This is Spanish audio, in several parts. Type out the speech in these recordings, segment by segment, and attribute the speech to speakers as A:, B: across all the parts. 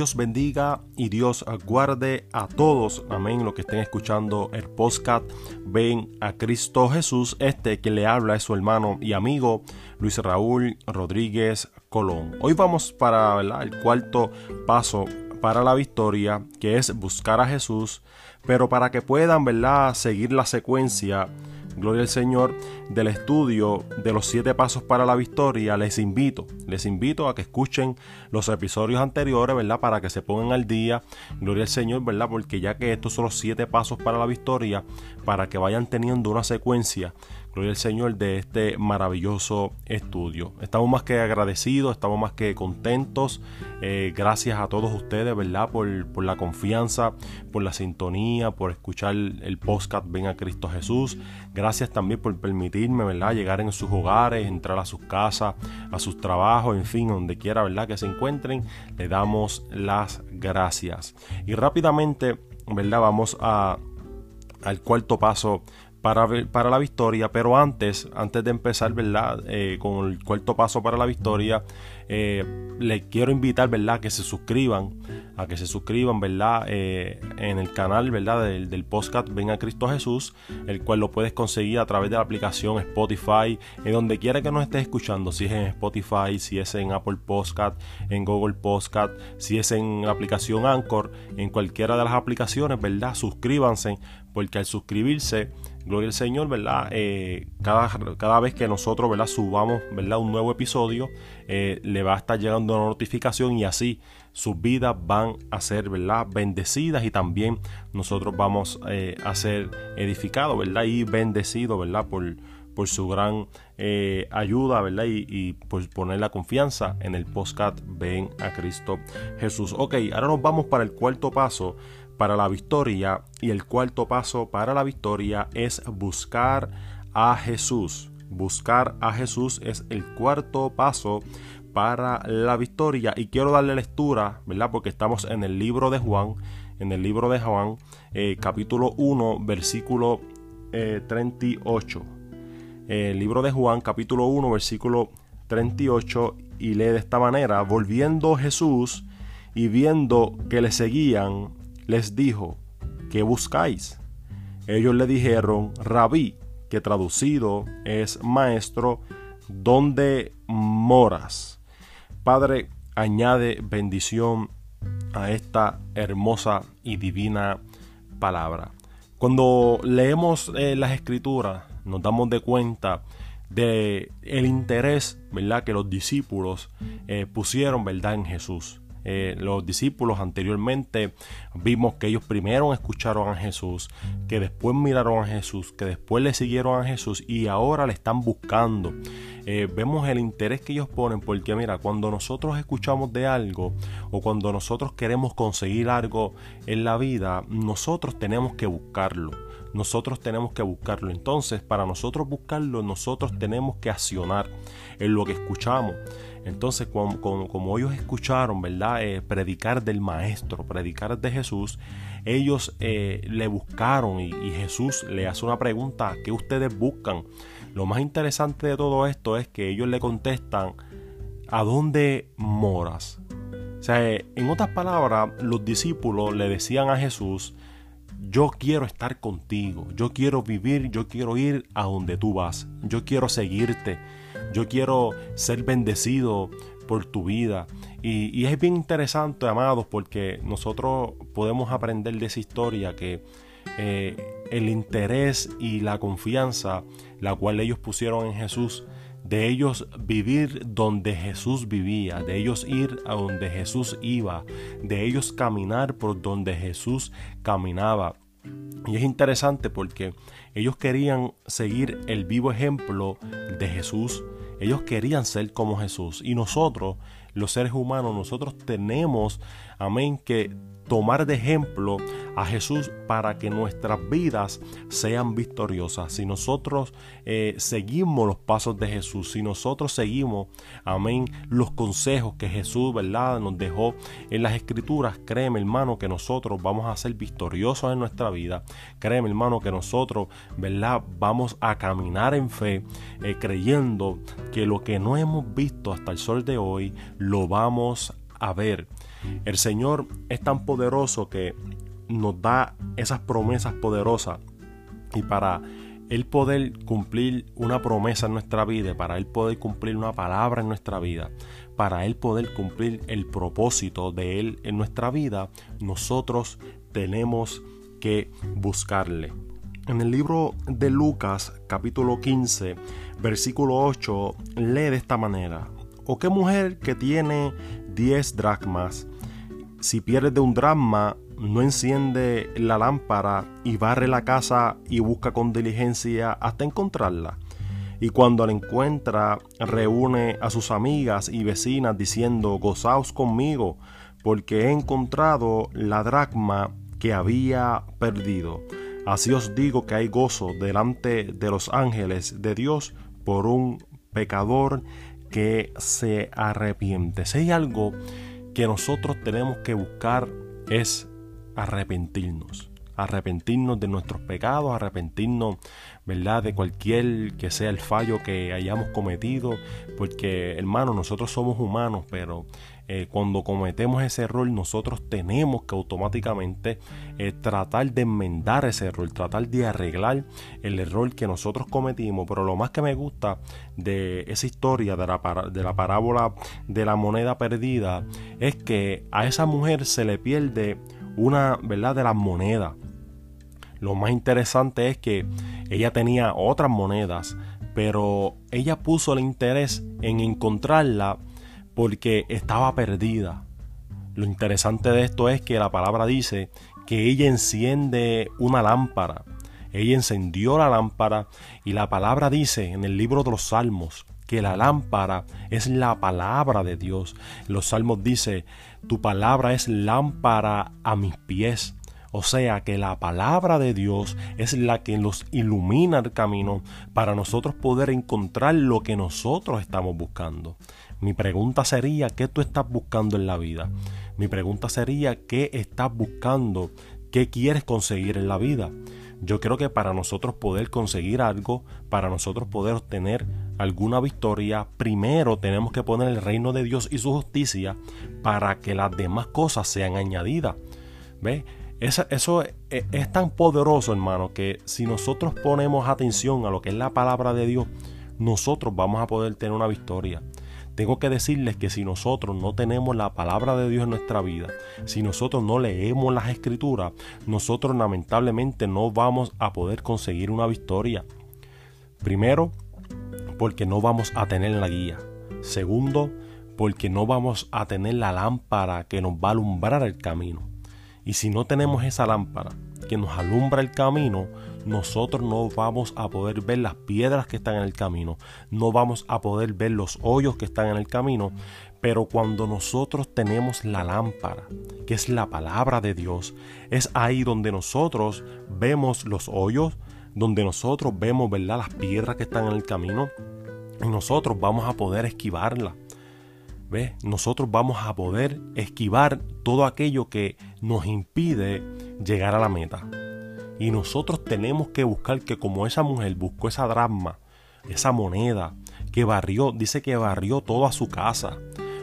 A: Dios bendiga y Dios guarde a todos, amén, los que estén escuchando el podcast Ven a Cristo Jesús. Este que le habla es su hermano y amigo Luis Raúl Rodríguez Colón. Hoy vamos para el cuarto paso para la victoria, que es buscar a Jesús, pero para que puedan ¿verdad? seguir la secuencia gloria al Señor, del estudio de los siete pasos para la victoria, les invito, les invito a que escuchen los episodios anteriores, ¿verdad? Para que se pongan al día, gloria al Señor, ¿verdad? Porque ya que estos son los siete pasos para la victoria, para que vayan teniendo una secuencia Gloria al Señor de este maravilloso estudio. Estamos más que agradecidos, estamos más que contentos. Eh, gracias a todos ustedes, ¿verdad? Por, por, la confianza, por la sintonía, por escuchar el podcast Ven a Cristo Jesús. Gracias también por permitirme, ¿verdad? Llegar en sus hogares, entrar a sus casas, a sus trabajos, en fin, donde quiera, ¿verdad? Que se encuentren. Le damos las gracias. Y rápidamente, ¿verdad? Vamos a, al cuarto paso para, para la victoria, pero antes, antes de empezar, ¿verdad? Eh, con el cuarto paso para la victoria, eh, les quiero invitar, ¿verdad? A que se suscriban, a que se suscriban, ¿verdad? Eh, en el canal, ¿verdad? Del, del, podcast Ven a Cristo Jesús, el cual lo puedes conseguir a través de la aplicación Spotify, en donde quiera que nos estés escuchando, si es en Spotify, si es en Apple Podcast, en Google Podcast, si es en la aplicación Anchor, en cualquiera de las aplicaciones, ¿verdad? Suscríbanse, porque al suscribirse, gloria al Señor, ¿verdad? Eh, cada, cada, vez que nosotros, ¿verdad? Subamos, ¿verdad? Un nuevo episodio, eh, le va a estar llegando una notificación y así sus vidas van a ser, ¿verdad? Bendecidas y también nosotros vamos eh, a ser edificados, ¿verdad? Y bendecidos, ¿verdad? Por, por su gran ayuda, ¿verdad? Y, y, por poner la confianza en el podcast Ven a Cristo Jesús. Ok, ahora nos vamos para el cuarto paso para la victoria y el cuarto paso para la victoria es buscar a Jesús. Buscar a Jesús es el cuarto paso para la victoria y quiero darle lectura, ¿verdad? Porque estamos en el libro de Juan, en el libro de Juan, eh, capítulo 1, versículo 38. Eh, el libro de Juan, capítulo 1, versículo 38, y lee de esta manera, volviendo Jesús y viendo que le seguían, les dijo, ¿qué buscáis? Ellos le dijeron, rabí, que traducido es maestro, ¿dónde moras? Padre, añade bendición a esta hermosa y divina palabra. Cuando leemos eh, las escrituras, nos damos de cuenta de el interés, ¿verdad?, que los discípulos eh, pusieron, ¿verdad?, en Jesús. Eh, los discípulos anteriormente vimos que ellos primero escucharon a Jesús, que después miraron a Jesús, que después le siguieron a Jesús y ahora le están buscando. Eh, vemos el interés que ellos ponen porque mira, cuando nosotros escuchamos de algo o cuando nosotros queremos conseguir algo en la vida, nosotros tenemos que buscarlo nosotros tenemos que buscarlo. Entonces, para nosotros buscarlo, nosotros tenemos que accionar en lo que escuchamos. Entonces, como, ellos escucharon, ¿verdad? Eh, predicar del Maestro, predicar de Jesús, ellos eh, le buscaron y, y, Jesús le hace una pregunta, ¿qué ustedes buscan? Lo más interesante de todo esto es que ellos le contestan, ¿a dónde moras? O sea, en otras palabras, los discípulos le decían a Jesús, yo quiero estar contigo, yo quiero vivir, yo quiero ir a donde tú vas, yo quiero seguirte, yo quiero ser bendecido por tu vida. Y, es bien interesante, amados, porque nosotros podemos aprender de esa historia que eh, el interés y la confianza la cual ellos pusieron en Jesús, de ellos vivir donde Jesús vivía, de ellos ir a donde Jesús iba, de ellos caminar por donde Jesús caminaba. Y es interesante porque ellos querían seguir el vivo ejemplo de Jesús. Ellos querían ser como Jesús. Y nosotros, los seres humanos, nosotros tenemos, amén, que tomar de ejemplo a Jesús para que nuestras vidas sean victoriosas. Si nosotros eh, seguimos los pasos de Jesús, si nosotros seguimos, amén, los consejos que Jesús, ¿verdad?, nos dejó en las escrituras, créeme, hermano, que nosotros vamos a ser victoriosos en nuestra vida. Créeme, hermano, que nosotros, ¿verdad?, vamos a caminar en fe, eh, creyendo que lo que no hemos visto hasta el sol de hoy, lo vamos a ver. El Señor es tan poderoso que nos da esas promesas poderosas y para Él poder cumplir una promesa en nuestra vida, para Él poder cumplir una palabra en nuestra vida, para Él poder cumplir el propósito de Él en nuestra vida, nosotros tenemos que buscarle. En el libro de Lucas capítulo 15 versículo 8 lee de esta manera, ¿o qué mujer que tiene 10 dracmas, si pierde un dracma, no enciende la lámpara y barre la casa y busca con diligencia hasta encontrarla? Y cuando la encuentra, reúne a sus amigas y vecinas diciendo, gozaos conmigo, porque he encontrado la dracma que había perdido. Así os digo que hay gozo delante de los ángeles de Dios por un pecador que se arrepiente. Si hay algo que nosotros tenemos que buscar es arrepentirnos. Arrepentirnos de nuestros pecados, arrepentirnos, ¿verdad? De cualquier que sea el fallo que hayamos cometido. Porque, hermano, nosotros somos humanos, pero eh, cuando cometemos ese error, nosotros tenemos que automáticamente eh, tratar de enmendar ese error, tratar de arreglar el error que nosotros cometimos. Pero lo más que me gusta de esa historia de la, de la parábola de la moneda perdida es que a esa mujer se le pierde una, ¿verdad?, de las monedas. Lo más interesante es que ella tenía otras monedas, pero ella puso el interés en encontrarla porque estaba perdida. Lo interesante de esto es que la palabra dice que ella enciende una lámpara. Ella encendió la lámpara y la palabra dice en el libro de los Salmos que la lámpara es la palabra de Dios. Los Salmos dice, tu palabra es lámpara a mis pies. O sea que la palabra de Dios es la que nos ilumina el camino para nosotros poder encontrar lo que nosotros estamos buscando. Mi pregunta sería, ¿qué tú estás buscando en la vida? Mi pregunta sería, ¿qué estás buscando? ¿Qué quieres conseguir en la vida? Yo creo que para nosotros poder conseguir algo, para nosotros poder obtener alguna victoria, primero tenemos que poner el reino de Dios y su justicia para que las demás cosas sean añadidas. ¿Ves? Eso, es, es, tan poderoso, hermano, que si nosotros ponemos atención a lo que es la palabra de Dios, nosotros vamos a poder tener una victoria. Tengo que decirles que si nosotros no tenemos la palabra de Dios en nuestra vida, si nosotros no leemos las escrituras, nosotros lamentablemente no vamos a poder conseguir una victoria. Primero, porque no vamos a tener la guía. Segundo, porque no vamos a tener la lámpara que nos va a alumbrar el camino. Y si no tenemos esa lámpara que nos alumbra el camino, nosotros no vamos a poder ver las piedras que están en el camino, no vamos a poder ver los hoyos que están en el camino, pero cuando nosotros tenemos la lámpara, que es la palabra de Dios, es ahí donde nosotros vemos los hoyos, donde nosotros vemos, ¿verdad?, las piedras que están en el camino, y nosotros vamos a poder esquivarla. ¿Ves? Nosotros vamos a poder esquivar todo aquello que nos impide llegar a la meta. Y nosotros tenemos que buscar que como esa mujer buscó esa drama, esa moneda, que barrió, dice que barrió toda su casa.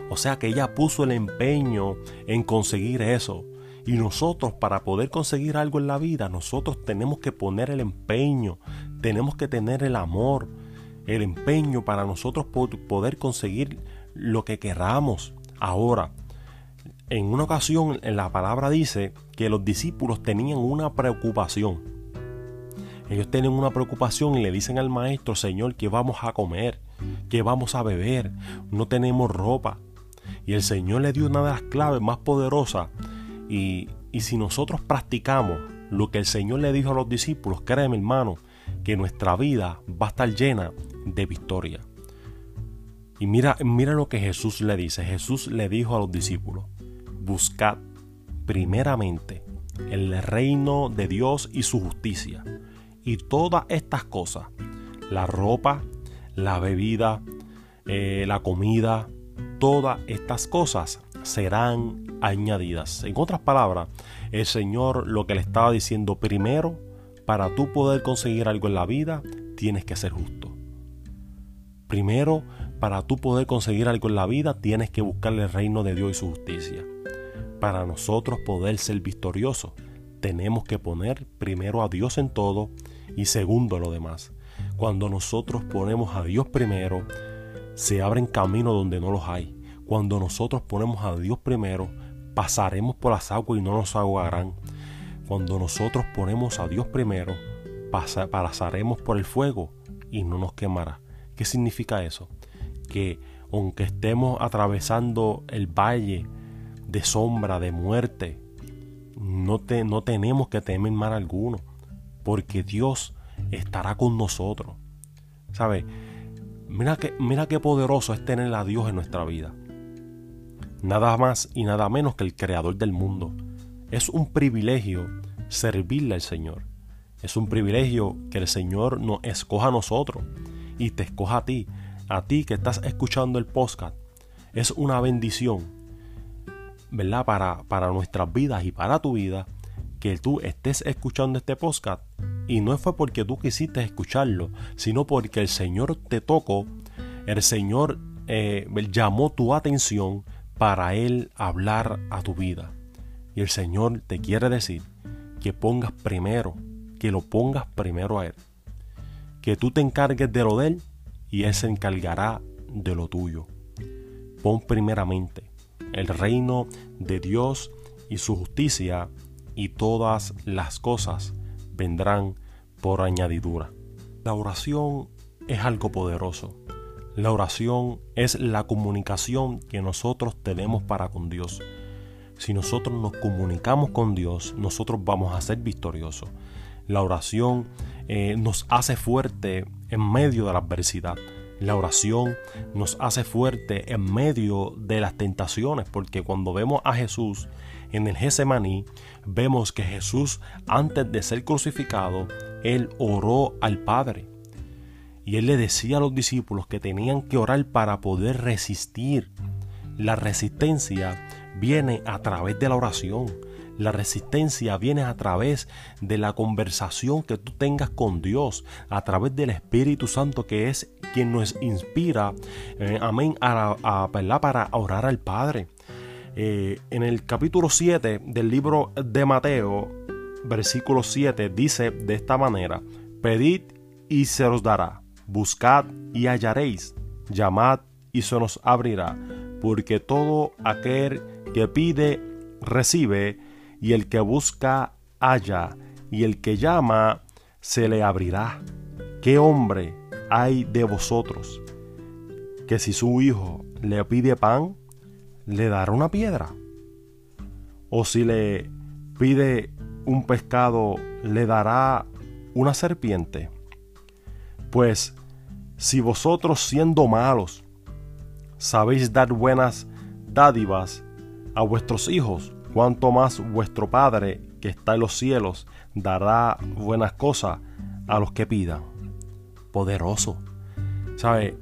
A: O sea que ella puso el empeño en conseguir eso. Y nosotros para poder conseguir algo en la vida, nosotros tenemos que poner el empeño, tenemos que tener el amor, el empeño para nosotros poder conseguir lo que queramos. Ahora, en una ocasión la palabra dice que los discípulos tenían una preocupación. Ellos tienen una preocupación y le dicen al maestro, Señor, que vamos a comer, que vamos a beber, no tenemos ropa. Y el Señor le dio una de las claves más poderosas. Y, y si nosotros practicamos lo que el Señor le dijo a los discípulos, créeme hermano, que nuestra vida va a estar llena de victoria. Y mira, mira lo que Jesús le dice. Jesús le dijo a los discípulos, buscad primeramente el reino de Dios y su justicia. Y todas estas cosas, la ropa, la bebida, eh, la comida, todas estas cosas serán añadidas. En otras palabras, el Señor lo que le estaba diciendo primero, para tú poder conseguir algo en la vida, tienes que ser justo. Primero, para tú poder conseguir algo en la vida, tienes que buscarle el reino de Dios y su justicia. Para nosotros poder ser victoriosos, tenemos que poner primero a Dios en todo y segundo lo demás. Cuando nosotros ponemos a Dios primero, se abren caminos donde no los hay. Cuando nosotros ponemos a Dios primero, pasaremos por las aguas y no nos ahogarán. Cuando nosotros ponemos a Dios primero, pasaremos por el fuego y no nos quemará. ¿Qué significa eso? Que aunque estemos atravesando el valle de sombra, de muerte, no, te, no tenemos que temer mal alguno, porque Dios estará con nosotros. ¿Sabe? Mira que, mira qué poderoso es tener a Dios en nuestra vida. Nada más y nada menos que el creador del mundo. Es un privilegio servirle al Señor. Es un privilegio que el Señor nos escoja a nosotros y te escoja a ti, a ti que estás escuchando el podcast. Es una bendición, ¿verdad? Para, para nuestras vidas y para tu vida que tú estés escuchando este podcast. Y no fue porque tú quisiste escucharlo, sino porque el Señor te tocó, el Señor eh, llamó tu atención para Él hablar a tu vida. Y el Señor te quiere decir que pongas primero, que lo pongas primero a Él que tú te encargues de lo de Él y Él se encargará de lo tuyo. Pon primeramente el reino de Dios y su justicia y todas las cosas vendrán por añadidura. La oración es algo poderoso. La oración es la comunicación que nosotros tenemos para con Dios. Si nosotros nos comunicamos con Dios, nosotros vamos a ser victoriosos. La oración eh, nos hace fuerte en medio de la adversidad. La oración nos hace fuerte en medio de las tentaciones, porque cuando vemos a Jesús en el Getsemaní, vemos que Jesús, antes de ser crucificado, él oró al Padre. Y él le decía a los discípulos que tenían que orar para poder resistir. La resistencia viene a través de la oración. La resistencia viene a través de la conversación que tú tengas con Dios, a través del Espíritu Santo que es quien nos inspira, eh, amén, a, para orar al Padre. Eh, en el capítulo 7 del libro de Mateo, versículo 7, dice de esta manera, pedid y se os dará, buscad y hallaréis, llamad y se nos abrirá, porque todo aquel que pide, recibe, y el que busca halla, y el que llama se le abrirá. ¿Qué hombre hay de vosotros que si su hijo le pide pan, le dará una piedra? ¿O si le pide un pescado, le dará una serpiente? Pues si vosotros siendo malos sabéis dar buenas dádivas a vuestros hijos, cuanto más vuestro Padre que está en los cielos dará buenas cosas a los que pidan. Poderoso. ¿Sabe?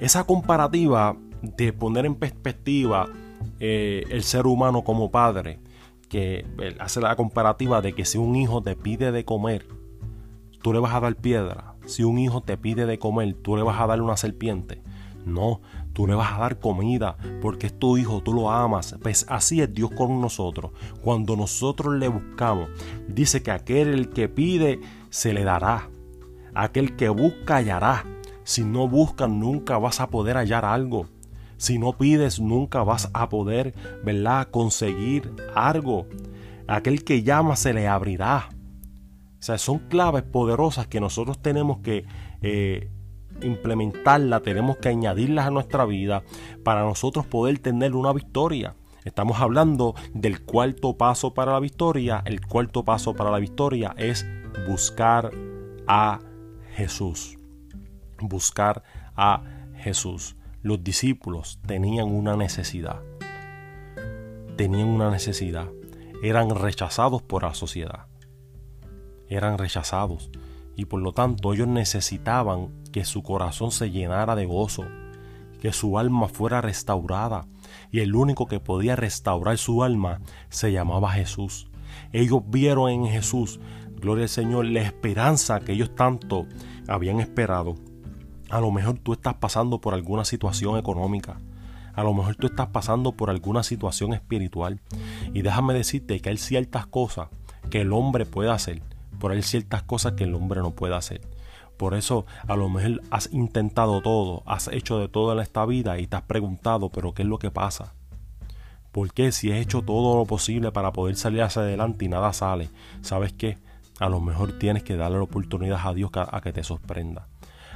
A: Esa comparativa de poner en perspectiva eh, el ser humano como padre, que hace la comparativa de que si un hijo te pide de comer, tú le vas a dar piedra. Si un hijo te pide de comer, tú le vas a dar una serpiente. No, tú le vas a dar comida porque es tu hijo, tú lo amas. Pues así es Dios con nosotros. Cuando nosotros le buscamos, dice que aquel el que pide se le dará. Aquel que busca hallará. Si no buscas nunca vas a poder hallar algo. Si no pides nunca vas a poder, ¿verdad? Conseguir algo. Aquel que llama se le abrirá. O sea, son claves poderosas que nosotros tenemos que eh, implementarla, tenemos que añadirlas a nuestra vida para nosotros poder tener una victoria. Estamos hablando del cuarto paso para la victoria. El cuarto paso para la victoria es buscar a Jesús. Buscar a Jesús. Los discípulos tenían una necesidad. Tenían una necesidad. Eran rechazados por la sociedad. Eran rechazados y por lo tanto ellos necesitaban que su corazón se llenara de gozo, que su alma fuera restaurada, y el único que podía restaurar su alma se llamaba Jesús. Ellos vieron en Jesús, gloria al Señor, la esperanza que ellos tanto habían esperado. A lo mejor tú estás pasando por alguna situación económica. A lo mejor tú estás pasando por alguna situación espiritual. Y déjame decirte que hay ciertas cosas que el hombre puede hacer. Por hay ciertas cosas que el hombre no puede hacer. Por eso a lo mejor has intentado todo, has hecho de todo en esta vida y te has preguntado, pero ¿qué es lo que pasa? ¿Por qué si he hecho todo lo posible para poder salir hacia adelante y nada sale? ¿Sabes qué? A lo mejor tienes que darle la oportunidad a Dios a que te sorprenda.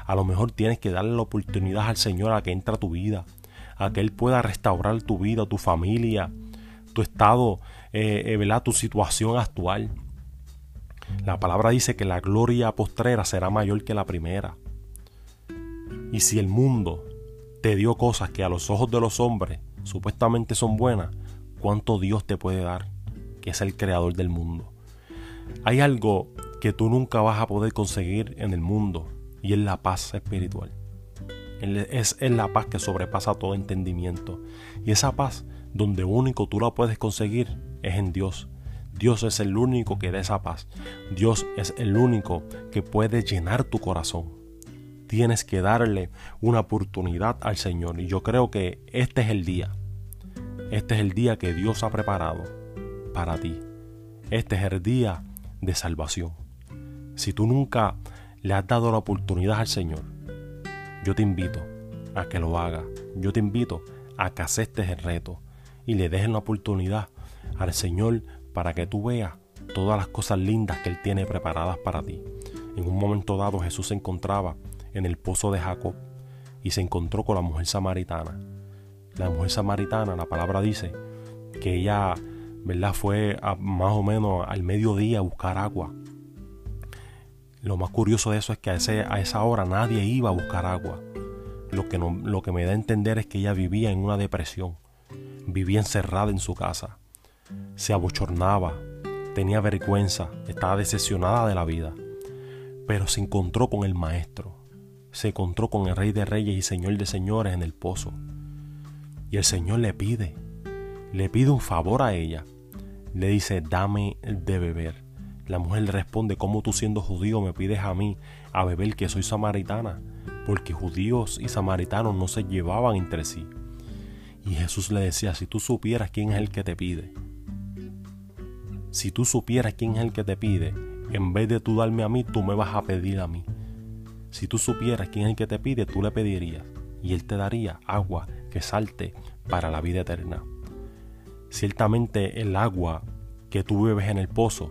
A: A lo mejor tienes que darle la oportunidad al Señor a que entre a tu vida, a que Él pueda restaurar tu vida, tu familia, tu estado, eh, eh tu situación actual. La palabra dice que la gloria postrera será mayor que la primera. Y si el mundo te dio cosas que a los ojos de los hombres supuestamente son buenas, ¿cuánto Dios te puede dar? Que es el creador del mundo. Hay algo que tú nunca vas a poder conseguir en el mundo y es la paz espiritual. Es, la paz que sobrepasa todo entendimiento. Y esa paz, donde único tú la puedes conseguir, es en Dios. Dios es el único que da esa paz. Dios es el único que puede llenar tu corazón. Tienes que darle una oportunidad al Señor. Y yo creo que este es el día. Este es el día que Dios ha preparado para ti. Este es el día de salvación. Si tú nunca le has dado la oportunidad al Señor, yo te invito a que lo hagas. Yo te invito a que aceptes el reto y le dejes la oportunidad al Señor para que tú veas todas las cosas lindas que Él tiene preparadas para ti. En un momento dado Jesús se encontraba en el pozo de Jacob y se encontró con la mujer samaritana. La mujer samaritana, la palabra dice que ella, ¿verdad? Fue más o menos al mediodía a buscar agua. Lo más curioso de eso es que a, a esa hora nadie iba a buscar agua. Lo que, lo que me da a entender es que ella vivía en una depresión, vivía encerrada en su casa se abochornaba, tenía vergüenza, estaba decepcionada de la vida. Pero se encontró con el Maestro, se encontró con el Rey de Reyes y Señor de Señores en el pozo. Y el Señor le pide, le pide un favor a ella. Le dice, dame de beber. La mujer le responde, ¿cómo tú siendo judío me pides a mí a beber que soy samaritana? Porque judíos y samaritanos no se llevaban entre sí. Y Jesús le decía, si tú supieras quién es el que te pide, si tú supieras quién es el que te pide, en vez de tú darme a mí, tú me vas a pedir a mí. Si tú supieras quién es el que te pide, tú le pedirías y él te daría agua que salte para la vida eterna. Ciertamente el agua que tú bebes en el pozo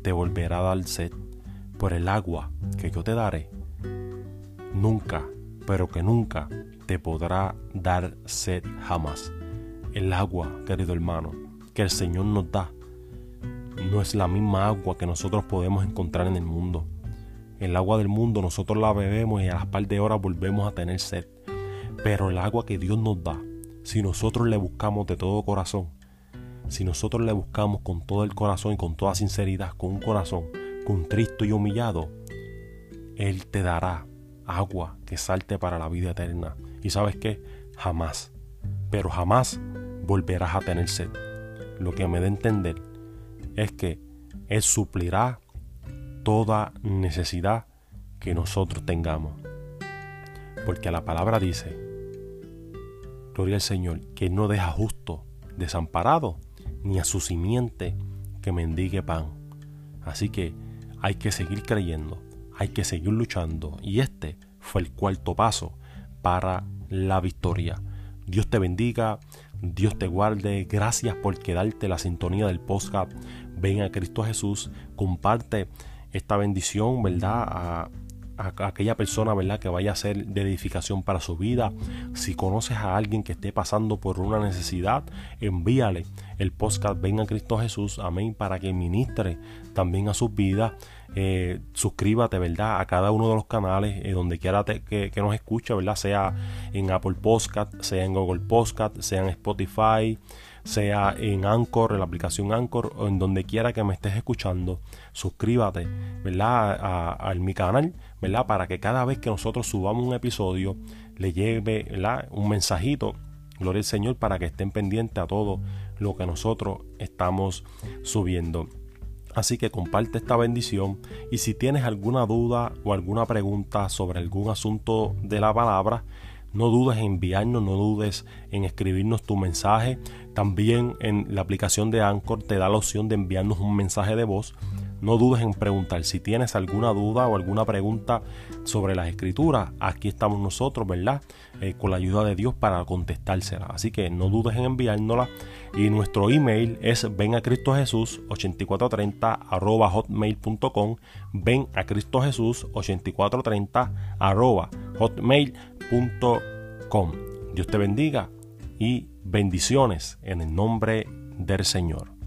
A: te volverá a dar sed, por el agua que yo te daré, nunca, pero que nunca te podrá dar sed jamás. El agua, querido hermano, que el Señor nos da no es la misma agua que nosotros podemos encontrar en el mundo. El agua del mundo nosotros la bebemos y a las par de horas volvemos a tener sed. Pero el agua que Dios nos da, si nosotros le buscamos de todo corazón, si nosotros le buscamos con todo el corazón y con toda sinceridad, con un corazón contristo y humillado, Él te dará agua que salte para la vida eterna. Y sabes qué? Jamás, pero jamás volverás a tener sed. Lo que me da a entender es que Él suplirá toda necesidad que nosotros tengamos. Porque la palabra dice, gloria al Señor, que no deja justo desamparado, ni a su simiente que mendigue pan. Así que hay que seguir creyendo, hay que seguir luchando. Y este fue el cuarto paso para la victoria. Dios te bendiga, Dios te guarde. Gracias por quedarte la sintonía del podcast. Ven a Cristo Jesús. Comparte esta bendición, ¿verdad? A, aquella persona, ¿verdad? Que vaya a ser de edificación para su vida. Si conoces a alguien que esté pasando por una necesidad, envíale el podcast Ven a Cristo Jesús. Amén. Para que ministre también a sus vidas. Eh, suscríbate, ¿verdad? A cada uno de los canales, eh, donde quiera que, nos escuche, ¿verdad? Sea en Apple Podcast, sea en Google Podcast, sea en Spotify, sea en Anchor, en la aplicación Anchor, o en donde quiera que me estés escuchando. Suscríbate, ¿verdad? A, mi canal, ¿verdad? Para que cada vez que nosotros subamos un episodio, le lleve. Un mensajito. Gloria al Señor para que estén pendientes a todo lo que nosotros estamos subiendo. Así que comparte esta bendición y si tienes alguna duda o alguna pregunta sobre algún asunto de la palabra, no dudes en enviarnos, no dudes en escribirnos tu mensaje. También en la aplicación de Anchor te da la opción de enviarnos un mensaje de voz. No dudes en preguntar si tienes alguna duda o alguna pregunta sobre las escrituras. Aquí estamos nosotros, ¿verdad? Eh, con la ayuda de Dios para contestársela. Así que no dudes en enviárnosla. Y nuestro email es ven a Cristo Jesús 8430 arroba hotmail.com. Ven a Cristo Jesús 8430 arroba hotmail.com. Dios te bendiga y bendiciones en el nombre del Señor.